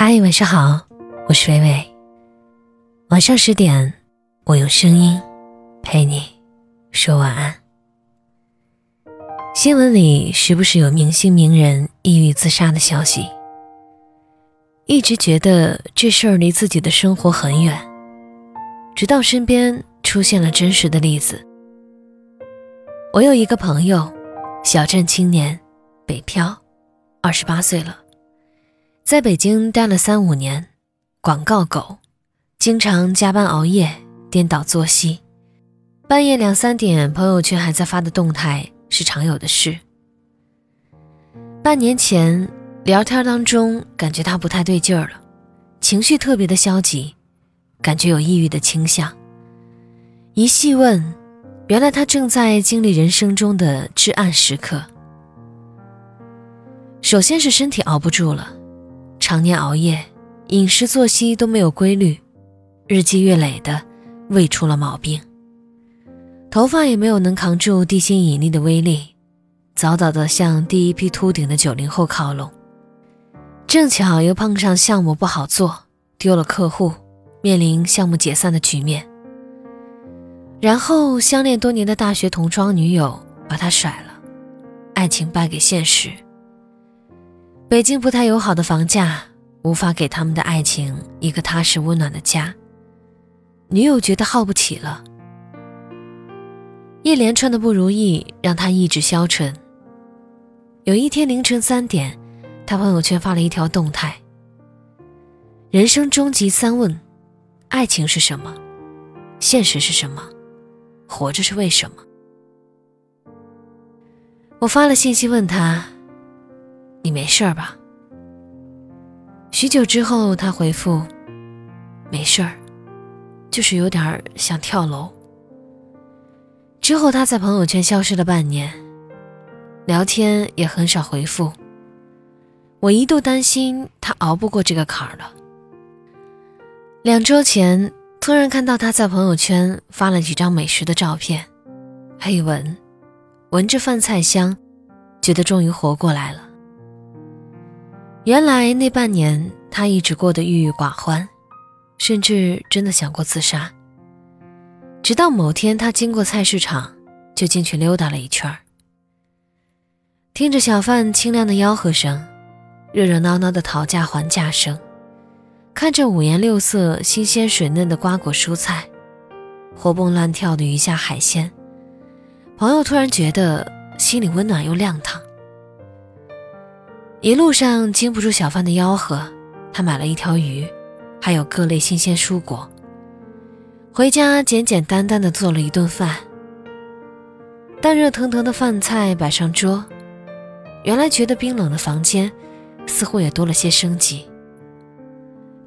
嗨，晚上好，我是微微。晚上十点，我用声音陪你说晚安。新闻里时不时有明星名人抑郁自杀的消息，一直觉得这事儿离自己的生活很远，直到身边出现了真实的例子。我有一个朋友，小镇青年，北漂，二十八岁了。在北京待了三五年，广告狗，经常加班熬夜，颠倒作息，半夜两三点朋友圈还在发的动态是常有的事。半年前聊天当中感觉他不太对劲儿了，情绪特别的消极，感觉有抑郁的倾向。一细问，原来他正在经历人生中的至暗时刻。首先是身体熬不住了。常年熬夜，饮食作息都没有规律，日积月累的胃出了毛病。头发也没有能扛住地心引力的威力，早早的向第一批秃顶的九零后靠拢。正巧又碰上项目不好做，丢了客户，面临项目解散的局面。然后相恋多年的大学同窗女友把他甩了，爱情败给现实。北京不太友好的房价，无法给他们的爱情一个踏实温暖的家。女友觉得耗不起了，一连串的不如意让他意志消沉。有一天凌晨三点，他朋友圈发了一条动态：“人生终极三问，爱情是什么？现实是什么？活着是为什么？”我发了信息问他。没事儿吧？许久之后，他回复：“没事儿，就是有点想跳楼。”之后，他在朋友圈消失了半年，聊天也很少回复。我一度担心他熬不过这个坎儿了。两周前，突然看到他在朋友圈发了几张美食的照片，一闻，闻着饭菜香，觉得终于活过来了。原来那半年，他一直过得郁郁寡欢，甚至真的想过自杀。直到某天，他经过菜市场，就进去溜达了一圈儿听着小贩清亮的吆喝声，热热闹闹的讨价还价声，看着五颜六色、新鲜水嫩的瓜果蔬菜，活蹦乱跳的鱼虾海鲜，朋友突然觉得心里温暖又亮堂。一路上经不住小贩的吆喝，他买了一条鱼，还有各类新鲜蔬果。回家简简单单的做了一顿饭。当热腾腾的饭菜摆上桌，原来觉得冰冷的房间，似乎也多了些生机。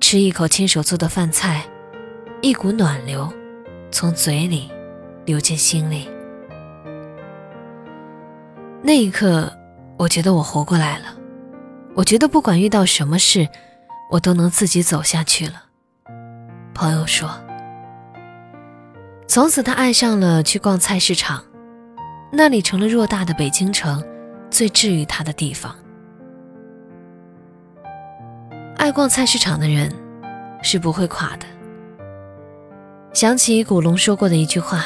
吃一口亲手做的饭菜，一股暖流从嘴里流进心里。那一刻，我觉得我活过来了。我觉得不管遇到什么事，我都能自己走下去了。朋友说，从此他爱上了去逛菜市场，那里成了偌大的北京城最治愈他的地方。爱逛菜市场的人是不会垮的。想起古龙说过的一句话：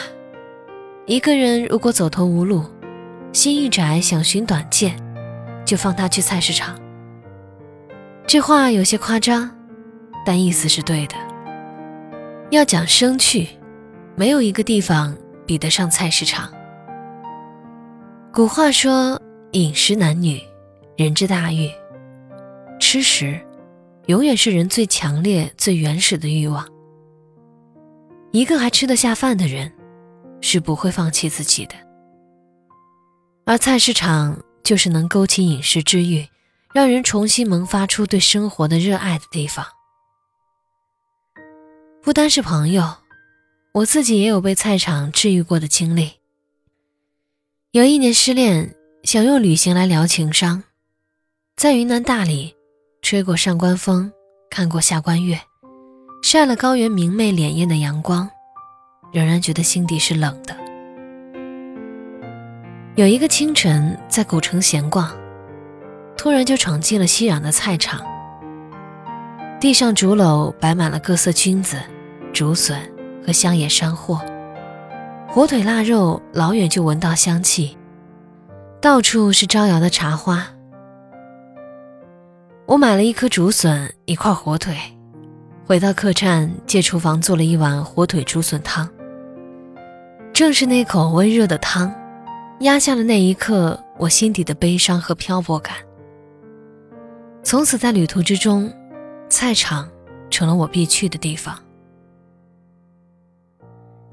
一个人如果走投无路，心一窄，想寻短见，就放他去菜市场。这话有些夸张，但意思是对的。要讲生趣，没有一个地方比得上菜市场。古话说：“饮食男女，人之大欲。”吃食，永远是人最强烈、最原始的欲望。一个还吃得下饭的人，是不会放弃自己的。而菜市场就是能勾起饮食之欲。让人重新萌发出对生活的热爱的地方。不单是朋友，我自己也有被菜场治愈过的经历。有一年失恋，想用旅行来疗情伤，在云南大理，吹过上官风，看过下关月，晒了高原明媚潋滟的阳光，仍然觉得心底是冷的。有一个清晨，在古城闲逛。突然就闯进了熙攘的菜场，地上竹篓摆满了各色菌子、竹笋和乡野山货，火腿腊肉老远就闻到香气，到处是招摇的茶花。我买了一颗竹笋，一块火腿，回到客栈，借厨房做了一碗火腿竹笋汤。正是那口温热的汤，压下了那一刻我心底的悲伤和漂泊感。从此，在旅途之中，菜场成了我必去的地方。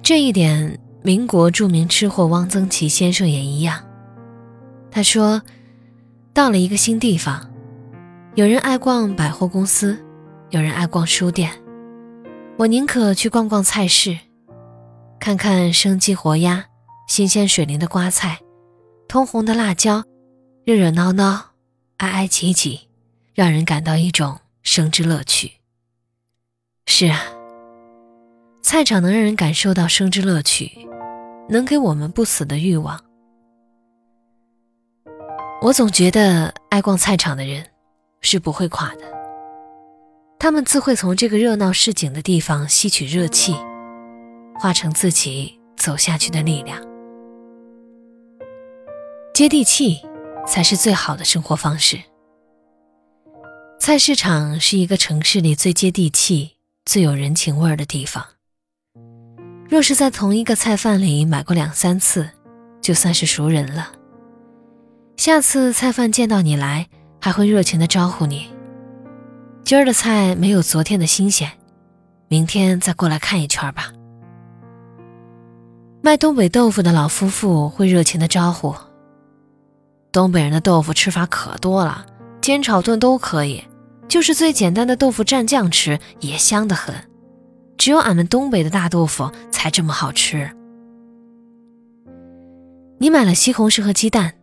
这一点，民国著名吃货汪曾祺先生也一样。他说：“到了一个新地方。”有人爱逛百货公司，有人爱逛书店，我宁可去逛逛菜市，看看生机活鸭、新鲜水灵的瓜菜、通红的辣椒，热热闹闹、挨挨挤挤，让人感到一种生之乐趣。是啊，菜场能让人感受到生之乐趣，能给我们不死的欲望。我总觉得爱逛菜场的人。是不会垮的，他们自会从这个热闹市井的地方吸取热气，化成自己走下去的力量。接地气才是最好的生活方式。菜市场是一个城市里最接地气、最有人情味儿的地方。若是在同一个菜贩里买过两三次，就算是熟人了。下次菜贩见到你来。还会热情地招呼你。今儿的菜没有昨天的新鲜，明天再过来看一圈吧。卖东北豆腐的老夫妇会热情地招呼。东北人的豆腐吃法可多了，煎炒炖都可以，就是最简单的豆腐蘸酱吃也香得很。只有俺们东北的大豆腐才这么好吃。你买了西红柿和鸡蛋。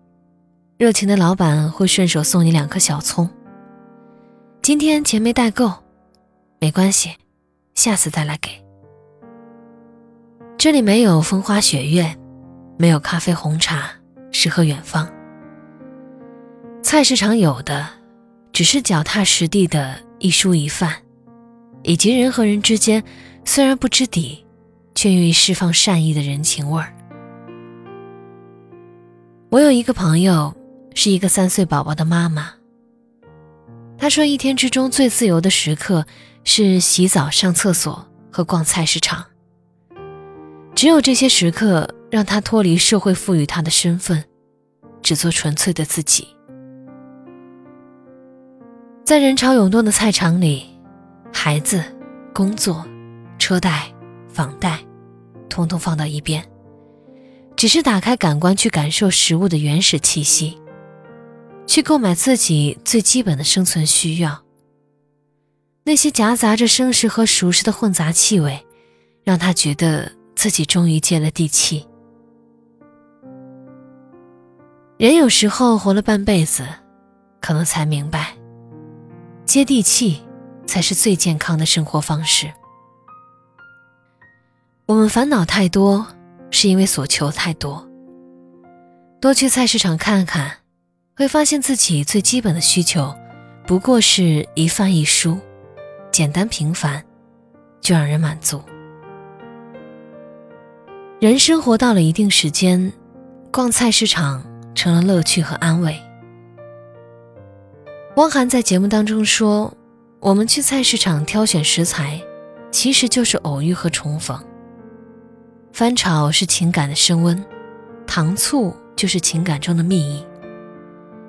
热情的老板会顺手送你两颗小葱。今天钱没带够，没关系，下次再来给。这里没有风花雪月，没有咖啡红茶，诗和远方。菜市场有的，只是脚踏实地的一蔬一饭，以及人和人之间虽然不知底，却愿意释放善意的人情味儿。我有一个朋友。是一个三岁宝宝的妈妈。她说，一天之中最自由的时刻是洗澡、上厕所和逛菜市场。只有这些时刻，让她脱离社会赋予她的身份，只做纯粹的自己。在人潮涌动的菜场里，孩子、工作、车贷、房贷，通通放到一边，只是打开感官去感受食物的原始气息。去购买自己最基本的生存需要。那些夹杂着生食和熟食的混杂气味，让他觉得自己终于接了地气。人有时候活了半辈子，可能才明白，接地气才是最健康的生活方式。我们烦恼太多，是因为所求太多。多去菜市场看看。会发现自己最基本的需求，不过是一饭一蔬，简单平凡，就让人满足。人生活到了一定时间，逛菜市场成了乐趣和安慰。汪涵在节目当中说：“我们去菜市场挑选食材，其实就是偶遇和重逢。翻炒是情感的升温，糖醋就是情感中的蜜意。”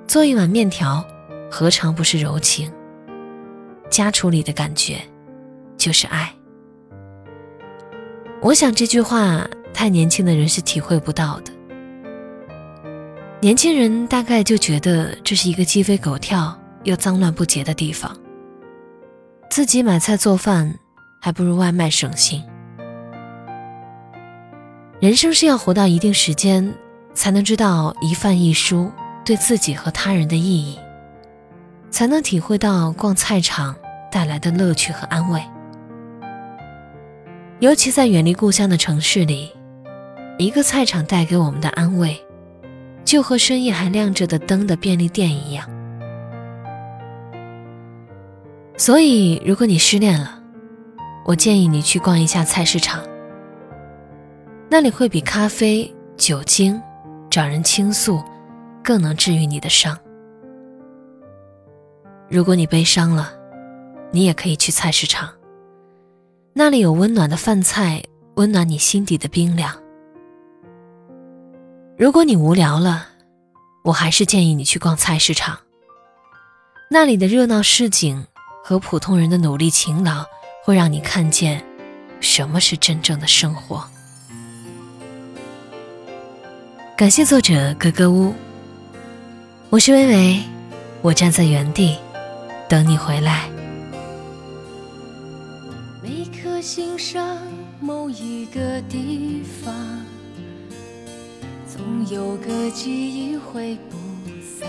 做一碗面条，何尝不是柔情？家厨里的感觉，就是爱。我想这句话，太年轻的人是体会不到的。年轻人大概就觉得这是一个鸡飞狗跳又脏乱不洁的地方。自己买菜做饭，还不如外卖省心。人生是要活到一定时间，才能知道一饭一蔬。对自己和他人的意义，才能体会到逛菜场带来的乐趣和安慰。尤其在远离故乡的城市里，一个菜场带给我们的安慰，就和深夜还亮着的灯的便利店一样。所以，如果你失恋了，我建议你去逛一下菜市场，那里会比咖啡、酒精、找人倾诉更能治愈你的伤。如果你悲伤了，你也可以去菜市场，那里有温暖的饭菜，温暖你心底的冰凉。如果你无聊了，我还是建议你去逛菜市场，那里的热闹市井和普通人的努力勤劳，会让你看见什么是真正的生活。感谢作者格格巫，我是微微，我站在原地等你回来。每颗心上某一个地方，总有个记忆会不散。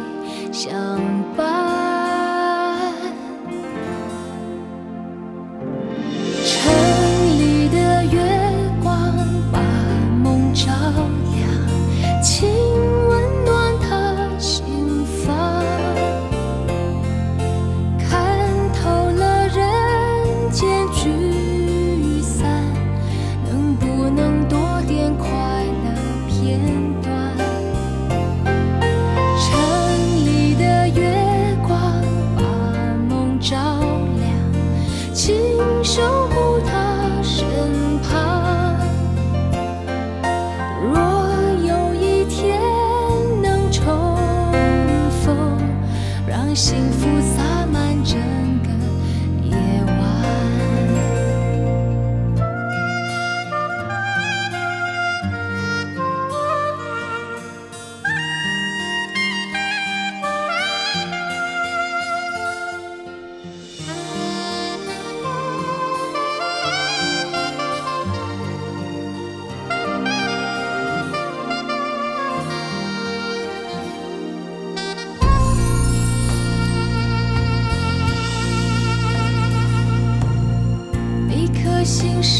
想把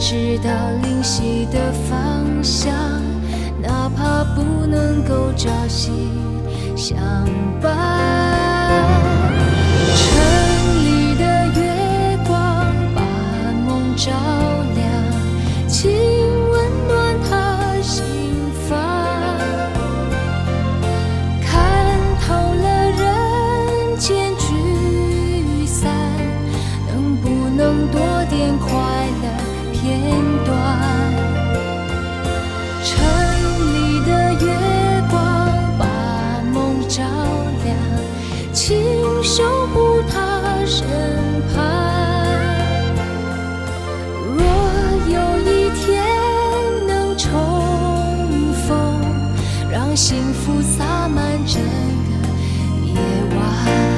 直到灵犀的方向，哪怕不能够朝夕相伴。福洒满整个夜晚。